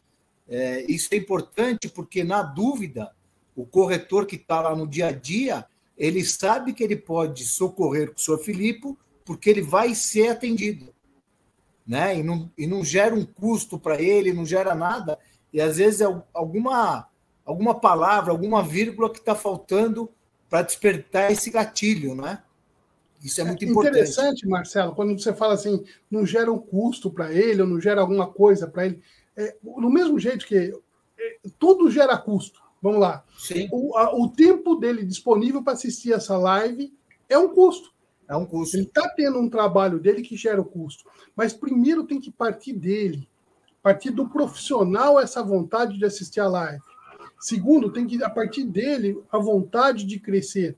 É, isso é importante porque, na dúvida, o corretor que está lá no dia a dia, ele sabe que ele pode socorrer o senhor Filipe, porque ele vai ser atendido. Né? E, não, e não gera um custo para ele, não gera nada. E às vezes é alguma alguma palavra, alguma vírgula que está faltando para despertar esse gatilho, né? Isso é muito é importante. Interessante, Marcelo, quando você fala assim, não gera um custo para ele, ou não gera alguma coisa para ele. É, do mesmo jeito que é, tudo gera custo. Vamos lá. O, a, o tempo dele disponível para assistir essa live é um custo. É um custo. Ele está tendo um trabalho dele que gera o custo. Mas primeiro tem que partir dele, partir do profissional essa vontade de assistir a live. Segundo, tem que, a partir dele, a vontade de crescer.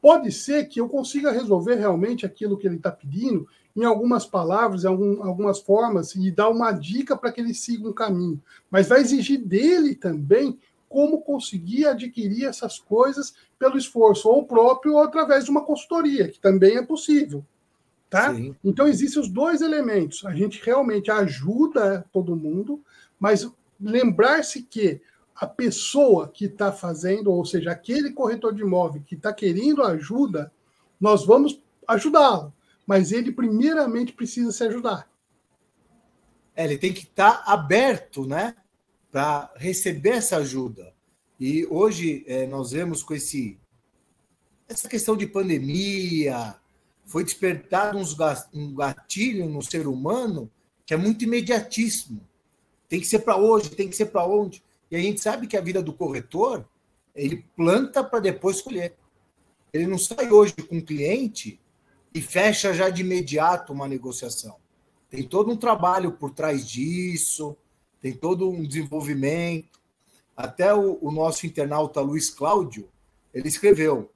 Pode ser que eu consiga resolver realmente aquilo que ele está pedindo em algumas palavras, em algum, algumas formas, e dar uma dica para que ele siga um caminho. Mas vai exigir dele também como conseguir adquirir essas coisas pelo esforço, ou próprio, ou através de uma consultoria, que também é possível. Tá? Então, existem os dois elementos. A gente realmente ajuda todo mundo, mas lembrar-se que a pessoa que está fazendo, ou seja, aquele corretor de imóvel que está querendo ajuda, nós vamos ajudá-lo. Mas ele, primeiramente, precisa se ajudar. É, ele tem que estar tá aberto né, para receber essa ajuda. E hoje é, nós vemos com esse, essa questão de pandemia, foi despertado um gatilho no ser humano que é muito imediatíssimo. Tem que ser para hoje, tem que ser para onde. E a gente sabe que a vida do corretor, ele planta para depois colher. Ele não sai hoje com o cliente e fecha já de imediato uma negociação. Tem todo um trabalho por trás disso, tem todo um desenvolvimento. Até o, o nosso internauta Luiz Cláudio, ele escreveu: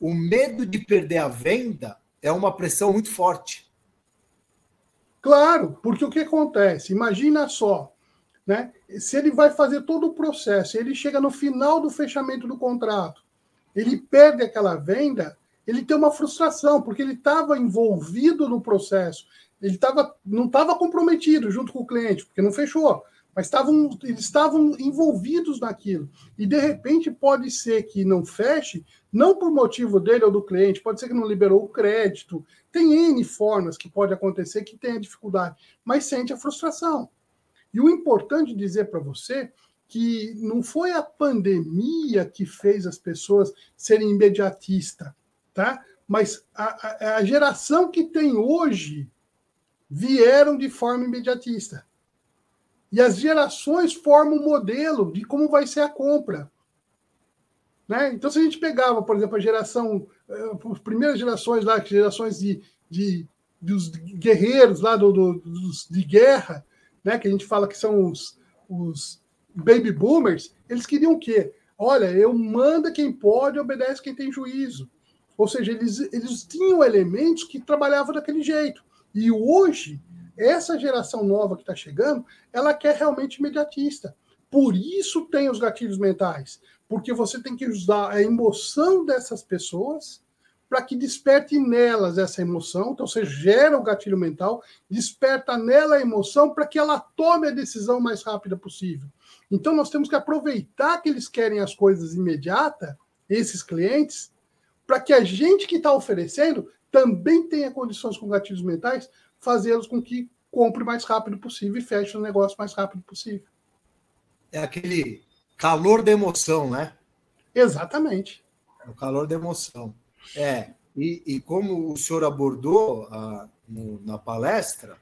o medo de perder a venda é uma pressão muito forte. Claro, porque o que acontece? Imagina só, né? Se ele vai fazer todo o processo, ele chega no final do fechamento do contrato, ele perde aquela venda, ele tem uma frustração, porque ele estava envolvido no processo, ele tava, não estava comprometido junto com o cliente, porque não fechou, mas tavam, eles estavam envolvidos naquilo. E de repente pode ser que não feche, não por motivo dele ou do cliente, pode ser que não liberou o crédito. Tem N formas que pode acontecer que tenha dificuldade, mas sente a frustração. E o importante dizer para você que não foi a pandemia que fez as pessoas serem imediatistas, tá? Mas a, a, a geração que tem hoje vieram de forma imediatista. E as gerações formam um modelo de como vai ser a compra. Né? Então, se a gente pegava, por exemplo, a geração, eh, as primeiras gerações lá, gerações de, de dos guerreiros lá do, do, dos, de guerra, né, que a gente fala que são os, os baby boomers, eles queriam o quê? Olha, eu manda quem pode, obedece quem tem juízo. Ou seja, eles, eles tinham elementos que trabalhavam daquele jeito. E hoje, essa geração nova que está chegando, ela quer realmente imediatista. Por isso tem os gatilhos mentais. Porque você tem que usar a emoção dessas pessoas para que desperte nelas essa emoção. Então, você gera o gatilho mental, desperta nela a emoção para que ela tome a decisão mais rápida possível. Então, nós temos que aproveitar que eles querem as coisas imediata, esses clientes, para que a gente que está oferecendo também tenha condições com gatilhos mentais, fazê-los com que compre mais rápido possível e feche o negócio mais rápido possível. É aquele calor da emoção, né? Exatamente. É o calor da emoção. É, e, e como o senhor abordou ah, no, na palestra,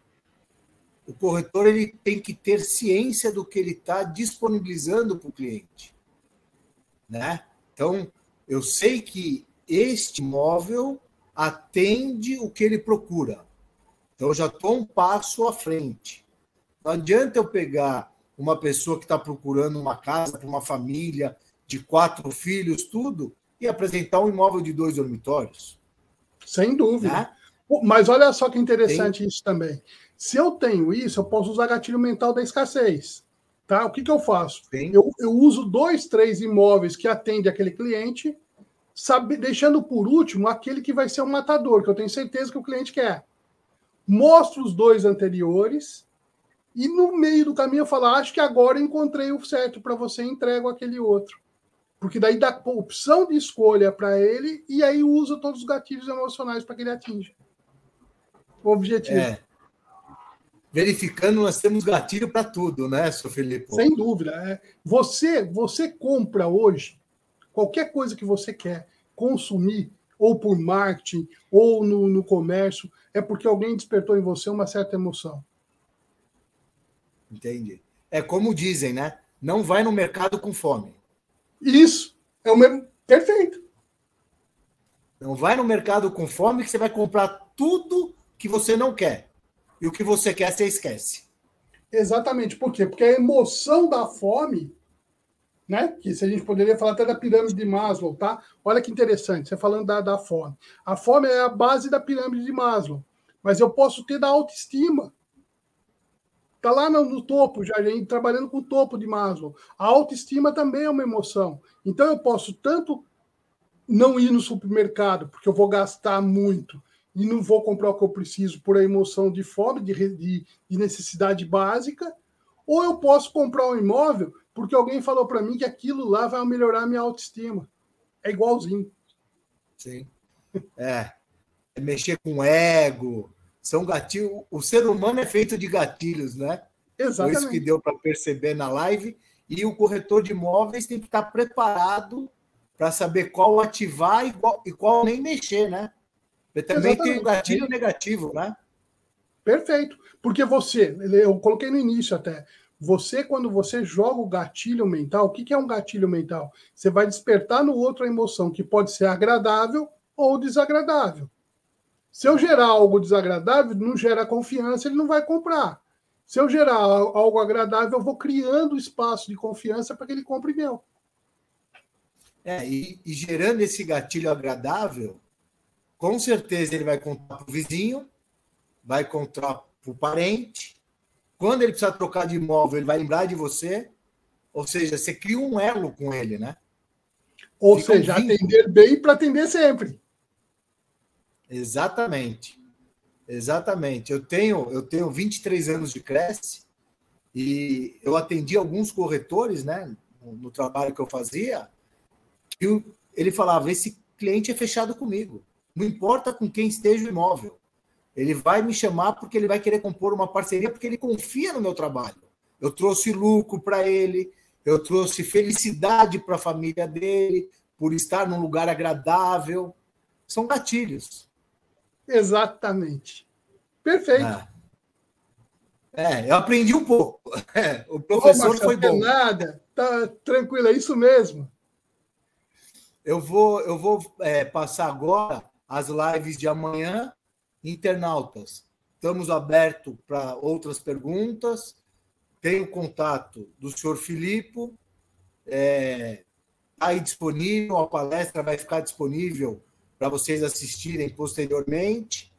o corretor ele tem que ter ciência do que ele está disponibilizando para o cliente. Né? Então, eu sei que este imóvel atende o que ele procura. Então, eu já estou um passo à frente. Não adianta eu pegar uma pessoa que está procurando uma casa para uma família de quatro filhos, tudo, e apresentar um imóvel de dois dormitórios. Sem dúvida. Né? Mas olha só que interessante Tem... isso também. Se eu tenho isso, eu posso usar gatilho mental da escassez. Tá? O que, que eu faço? Eu, eu, uso dois, três imóveis que atendem aquele cliente, sabe, deixando por último aquele que vai ser o um matador, que eu tenho certeza que o cliente quer. Mostro os dois anteriores e no meio do caminho eu falo: ah, acho que agora encontrei o certo para você, entrego aquele outro. Porque daí dá opção de escolha para ele e aí usa todos os gatilhos emocionais para que ele atinja o objetivo. É. Verificando, nós temos gatilho para tudo, né, seu Felipe? Sem dúvida. É. Você, você compra hoje qualquer coisa que você quer consumir, ou por marketing, ou no, no comércio, é porque alguém despertou em você uma certa emoção. Entendi. É como dizem, né? Não vai no mercado com fome. Isso. É o mesmo. Perfeito. Não vai no mercado com fome que você vai comprar tudo que você não quer. E o que você quer, você esquece. Exatamente. Por quê? Porque a emoção da fome, né? Que se a gente poderia falar até da pirâmide de Maslow, tá? Olha que interessante, você falando da, da fome. A fome é a base da pirâmide de Maslow. Mas eu posso ter da autoestima. Está lá no, no, topo, já trabalhando com o topo de Maslow. A autoestima também é uma emoção. Então eu posso tanto não ir no supermercado, porque eu vou gastar muito e não vou comprar o que eu preciso por a emoção de fome, de, de, de necessidade básica, ou eu posso comprar um imóvel porque alguém falou para mim que aquilo lá vai melhorar a minha autoestima. É igualzinho. Sim. É. é mexer com ego, são gatilhos. O ser humano é feito de gatilhos, né? Exatamente. Foi isso que deu para perceber na live. E o corretor de imóveis tem que estar preparado para saber qual ativar e qual, e qual nem mexer, né? Porque também Exatamente. tem o gatilho negativo, né? Perfeito. Porque você, eu coloquei no início até, você, quando você joga o gatilho mental, o que é um gatilho mental? Você vai despertar no outro a emoção que pode ser agradável ou desagradável. Se eu gerar algo desagradável, não gera confiança, ele não vai comprar. Se eu gerar algo agradável, eu vou criando espaço de confiança para que ele compre meu. É, e, e, gerando esse gatilho agradável, com certeza ele vai contar para o vizinho, vai contar para o parente. Quando ele precisar trocar de imóvel, ele vai lembrar de você. Ou seja, você cria um elo com ele, né? Ou Fica seja, um atender bem para atender sempre. Exatamente. Exatamente. Eu tenho, eu tenho 23 anos de Cresce e eu atendi alguns corretores, né, no trabalho que eu fazia, e ele falava: esse cliente é fechado comigo. Não importa com quem esteja o imóvel. Ele vai me chamar porque ele vai querer compor uma parceria, porque ele confia no meu trabalho. Eu trouxe lucro para ele, eu trouxe felicidade para a família dele, por estar num lugar agradável. São gatilhos. Exatamente. Perfeito. Ah. É, eu aprendi um pouco. É, o professor Ô, Marcelo, foi bom. Nada, tá tranquilo, é isso mesmo. eu vou, eu vou é, passar agora as lives de amanhã. Internautas, estamos abertos para outras perguntas. Tem o contato do senhor Filipe. É, tá aí disponível, a palestra vai ficar disponível para vocês assistirem posteriormente.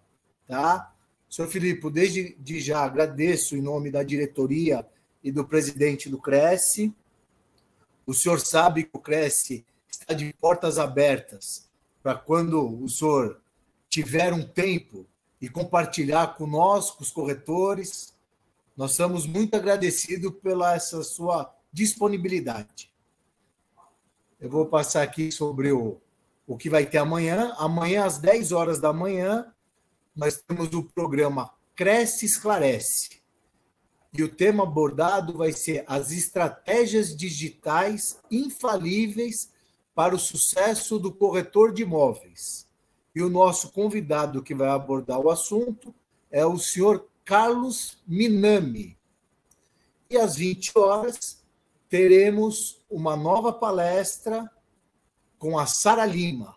Tá? Senhor Filipe, desde de já agradeço em nome da diretoria e do presidente do Cresce. O senhor sabe que o Cresce está de portas abertas para quando o senhor tiver um tempo e compartilhar com nós, com os corretores. Nós estamos muito agradecidos pela essa sua disponibilidade. Eu vou passar aqui sobre o, o que vai ter amanhã. Amanhã, às 10 horas da manhã, nós temos o programa Cresce Esclarece. E o tema abordado vai ser as estratégias digitais infalíveis para o sucesso do corretor de imóveis. E o nosso convidado que vai abordar o assunto é o senhor Carlos Minami. E às 20 horas teremos uma nova palestra com a Sara Lima.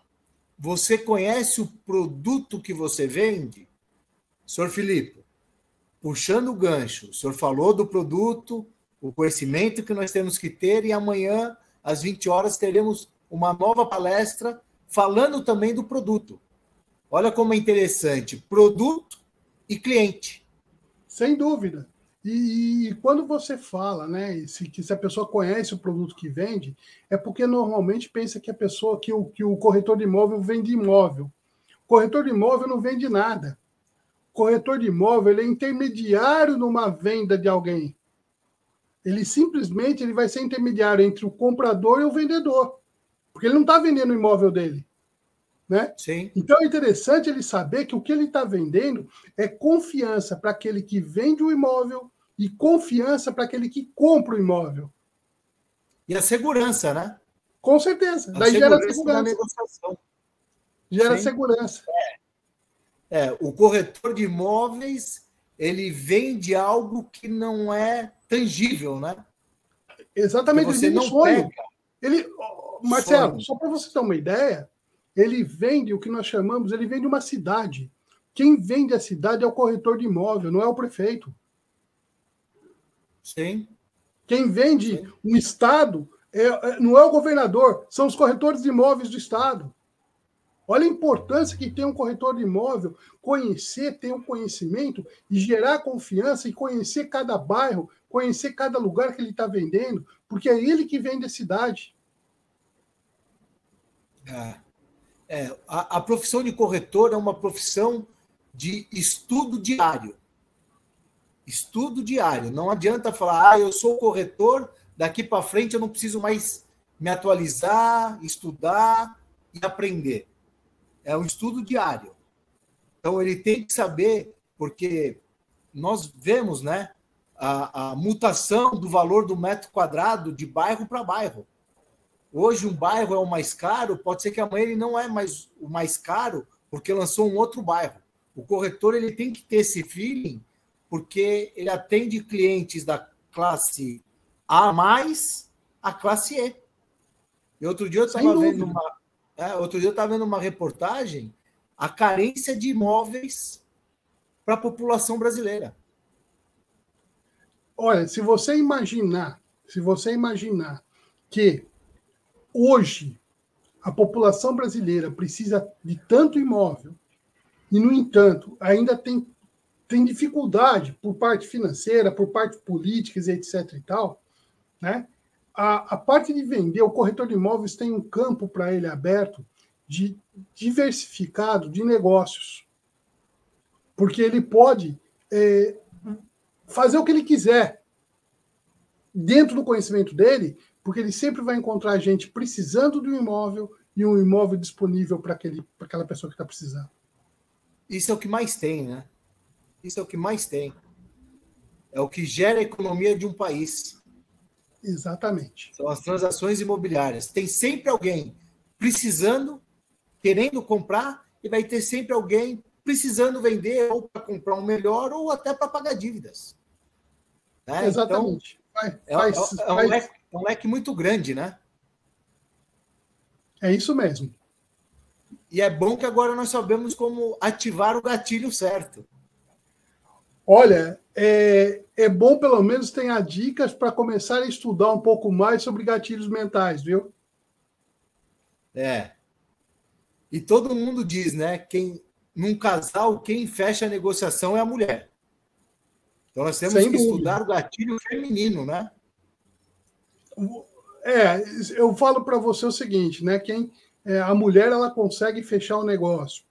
Você conhece o produto que você vende? Senhor Filipe, puxando o gancho, o senhor falou do produto, o conhecimento que nós temos que ter, e amanhã, às 20 horas, teremos uma nova palestra falando também do produto. Olha como é interessante: produto e cliente. Sem dúvida. E, e, quando você fala, né, se, se a pessoa conhece o produto que vende, é porque normalmente pensa que a pessoa, que o, que o corretor de imóvel vende imóvel. O corretor de imóvel não vende nada. O corretor de imóvel ele é intermediário numa venda de alguém. Ele simplesmente ele vai ser intermediário entre o comprador e o vendedor. Porque ele não está vendendo o imóvel dele. Né? Sim. Então é interessante ele saber que o que ele está vendendo é confiança para aquele que vende o imóvel e confiança para aquele que compra o imóvel. E a segurança, né? Com certeza. A Daí segurança gera segurança. negociação. Gera Sim. segurança. É. é. o corretor de imóveis ele vende algo que não é tangível, né? Exatamente. Você não sonho. Pega. Ele, Marcelo, só para você ter uma ideia, ele vende o que nós chamamos, ele vende uma cidade. Quem vende a cidade é o corretor de imóvel, não é o prefeito. Sim. Quem vende Sim. um estado é, é, não é o governador, são os corretores de imóveis do estado. Olha a importância que tem um corretor de imóvel conhecer, ter um conhecimento e gerar confiança e conhecer cada bairro, conhecer cada lugar que ele está vendendo, porque é ele que vende a cidade. É, é, a, a profissão de corretor é uma profissão de estudo diário. Estudo diário. Não adianta falar, ah, eu sou corretor, daqui para frente eu não preciso mais me atualizar, estudar e aprender. É um estudo diário. Então ele tem que saber, porque nós vemos né, a, a mutação do valor do metro quadrado de bairro para bairro. Hoje um bairro é o mais caro, pode ser que amanhã ele não é mais o mais caro porque lançou um outro bairro. O corretor ele tem que ter esse feeling porque ele atende clientes da classe A mais a classe E. E outro dia eu estava vendo uma, é, outro dia eu estava vendo uma reportagem a carência de imóveis para a população brasileira. Olha, se você imaginar, se você imaginar que hoje a população brasileira precisa de tanto imóvel e, no entanto, ainda tem, tem dificuldade por parte financeira, por parte políticas, etc. e tal, né? A, a parte de vender, o corretor de imóveis tem um campo para ele aberto de diversificado de negócios. Porque ele pode é, fazer o que ele quiser dentro do conhecimento dele porque ele sempre vai encontrar gente precisando de um imóvel e um imóvel disponível para aquela pessoa que está precisando. Isso é o que mais tem, né? Isso é o que mais tem. É o que gera a economia de um país. Exatamente. São as transações imobiliárias. Tem sempre alguém precisando, querendo comprar, e vai ter sempre alguém precisando vender ou para comprar um melhor ou até para pagar dívidas. Né? Exatamente. Então, é, é, é, um um leque muito grande, né? É isso mesmo. E é bom que agora nós sabemos como ativar o gatilho certo. Olha, é, é bom pelo menos tenha dicas para começar a estudar um pouco mais sobre gatilhos mentais, viu? É. E todo mundo diz, né? Quem num casal, quem fecha a negociação é a mulher. Então nós temos Sem que dúvida. estudar o gatilho feminino, né? É, eu falo para você o seguinte, né? Quem é, a mulher ela consegue fechar o negócio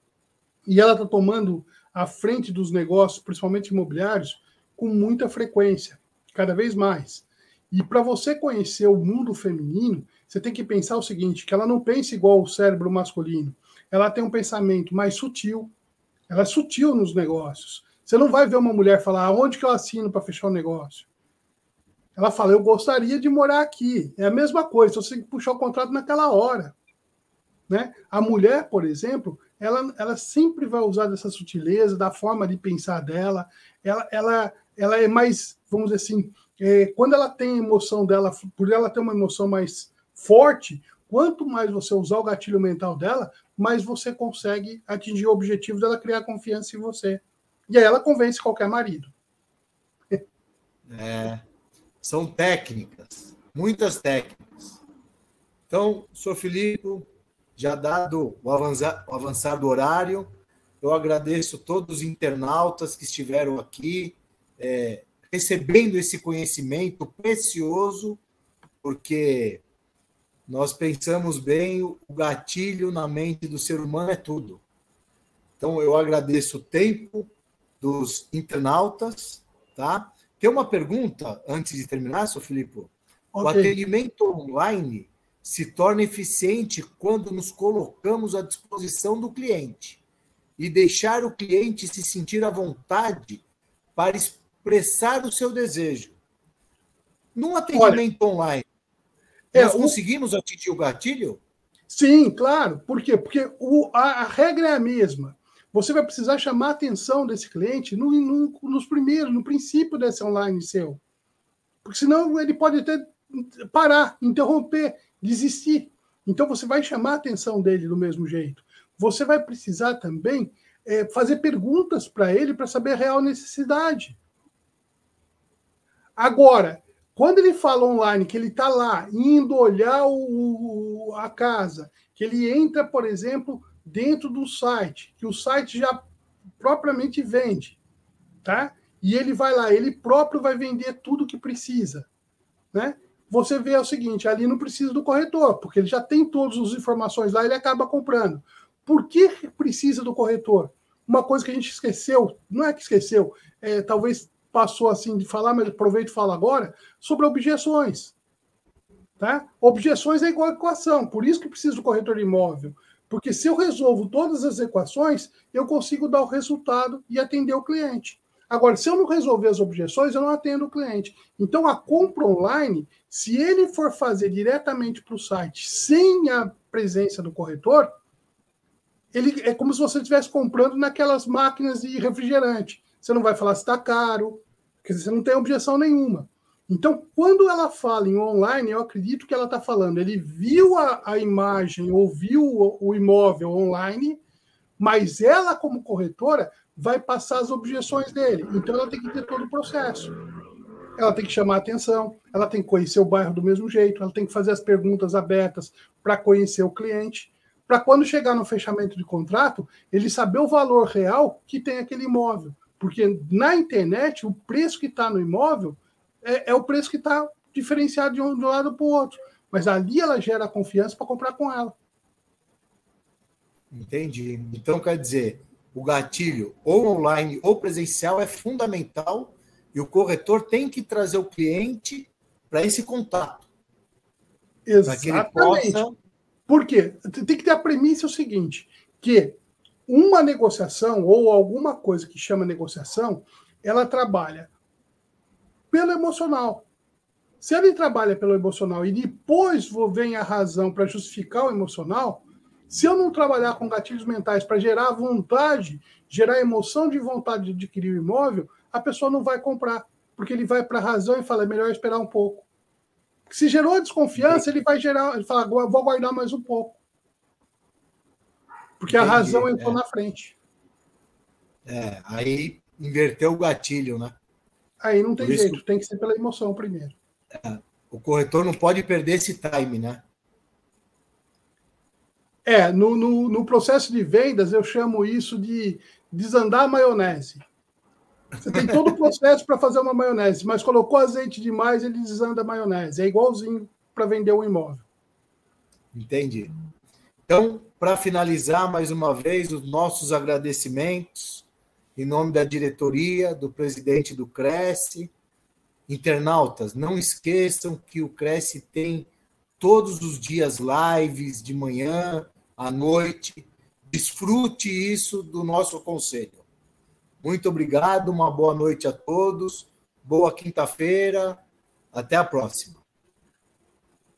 e ela está tomando a frente dos negócios, principalmente imobiliários, com muita frequência, cada vez mais. E para você conhecer o mundo feminino, você tem que pensar o seguinte: que ela não pensa igual o cérebro masculino. Ela tem um pensamento mais sutil. Ela é sutil nos negócios. Você não vai ver uma mulher falar onde que eu assino para fechar o negócio. Ela fala, eu gostaria de morar aqui. É a mesma coisa, você tem que puxar o contrato naquela hora. Né? A mulher, por exemplo, ela, ela sempre vai usar dessa sutileza, da forma de pensar dela. Ela, ela, ela é mais, vamos dizer assim, é, quando ela tem emoção dela, por ela ter uma emoção mais forte, quanto mais você usar o gatilho mental dela, mais você consegue atingir o objetivo dela criar confiança em você. E aí ela convence qualquer marido. É, são técnicas, muitas técnicas. Então, senhor Filipe, já dado o avançar, o avançar do horário, eu agradeço todos os internautas que estiveram aqui, é, recebendo esse conhecimento precioso, porque nós pensamos bem, o gatilho na mente do ser humano é tudo. Então, eu agradeço o tempo dos internautas, tá? Tem uma pergunta antes de terminar, seu Filipe. Okay. O atendimento online se torna eficiente quando nos colocamos à disposição do cliente e deixar o cliente se sentir à vontade para expressar o seu desejo. Num atendimento Olha, online, é, nós conseguimos o... atingir o gatilho? Sim, claro. Por quê? Porque o, a, a, regra é a mesma. Você vai precisar chamar a atenção desse cliente no, no, nos primeiros, no princípio desse online seu. Porque senão ele pode até parar, interromper desistir. Então você vai chamar a atenção dele do mesmo jeito. Você vai precisar também é, fazer perguntas para ele para saber a real necessidade. Agora, quando ele fala online que ele está lá indo olhar o, a casa, que ele entra, por exemplo, dentro do site, que o site já propriamente vende, tá? E ele vai lá, ele próprio vai vender tudo que precisa, né? você vê o seguinte: ali não precisa do corretor, porque ele já tem todas as informações lá, ele acaba comprando. Por que precisa do corretor? Uma coisa que a gente esqueceu, não é que esqueceu, é, talvez passou assim de falar, mas aproveito e falo agora, sobre objeções. Tá? Objeções é igual a equação, por isso que precisa do corretor de imóvel. Porque se eu resolvo todas as equações, eu consigo dar o resultado e atender o cliente. Agora, se eu não resolver as objeções, eu não atendo o cliente. Então, a compra online, se ele for fazer diretamente para o site sem a presença do corretor, ele é como se você estivesse comprando naquelas máquinas de refrigerante. Você não vai falar se está caro, porque você não tem objeção nenhuma. Então, quando ela fala em online, eu acredito que ela está falando. Ele viu a, a imagem, ouviu o, o imóvel online, mas ela, como corretora, vai passar as objeções dele. Então ela tem que ter todo o processo. Ela tem que chamar atenção, ela tem que conhecer o bairro do mesmo jeito, ela tem que fazer as perguntas abertas para conhecer o cliente, para quando chegar no fechamento de contrato, ele saber o valor real que tem aquele imóvel. Porque na internet, o preço que está no imóvel é, é, o preço que está diferenciado de um, de um lado para o outro. Mas ali ela gera confiança para comprar com ela. Entendi. Então quer dizer, o gatilho, ou online ou presencial, é fundamental e o corretor tem que trazer o cliente para esse contato. Exatamente. Possa... Por quê? Tem que ter a premissa o seguinte, que uma negociação ou alguma coisa que chama negociação, ela trabalha pelo emocional. Se ele trabalha pelo emocional e depois vem a razão para justificar o emocional, se eu não trabalhar com gatilhos mentais para gerar vontade, gerar emoção de vontade de adquirir o imóvel, a pessoa não vai comprar, porque ele vai para a razão e fala, é melhor esperar um pouco. Se gerou desconfiança, ele vai gerar, ele fala, vou aguardar mais um pouco. Porque Entendi, a razão entrou é. na frente. É, aí inverteu o gatilho, né? Aí não tem jeito, tem que ser pela emoção primeiro. É, o corretor não pode perder esse time, né? É, no, no, no, processo de vendas eu chamo isso de desandar a maionese. Você tem todo o processo para fazer uma maionese, mas colocou azeite demais, ele desanda a maionese. É igualzinho para vender um imóvel. Entendi. Então, para finalizar, mais uma vez, os nossos agradecimentos em nome da diretoria, do presidente do Cresce. Internautas, não esqueçam que o Cresce tem todos os dias lives de manhã, à noite. Desfrute isso do nosso conselho. Muito obrigado, uma boa noite a todos. Boa quinta-feira. Até a próxima.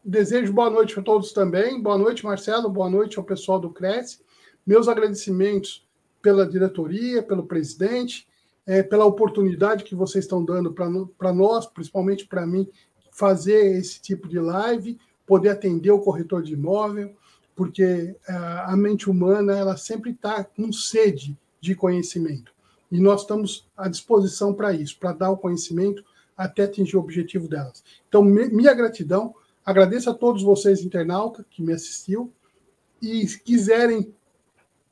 Desejo boa noite a todos também. Boa noite, Marcelo. Boa noite ao pessoal do Cresce. Meus agradecimentos pela diretoria, pelo presidente, é, pela oportunidade que vocês estão dando para nós, principalmente para mim, fazer esse tipo de live, poder atender o corretor de imóvel, porque a, é, a mente humana ela sempre está com sede de conhecimento. E nós estamos à disposição para isso, para dar o conhecimento até atingir o objetivo delas. Então, minha gratidão, agradeço a todos vocês, internauta, que me assistiu, e se quiserem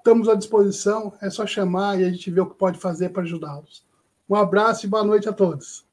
Estamos à disposição, é só chamar e a gente vê o que pode fazer para ajudá-los. Um abraço e boa noite a todos.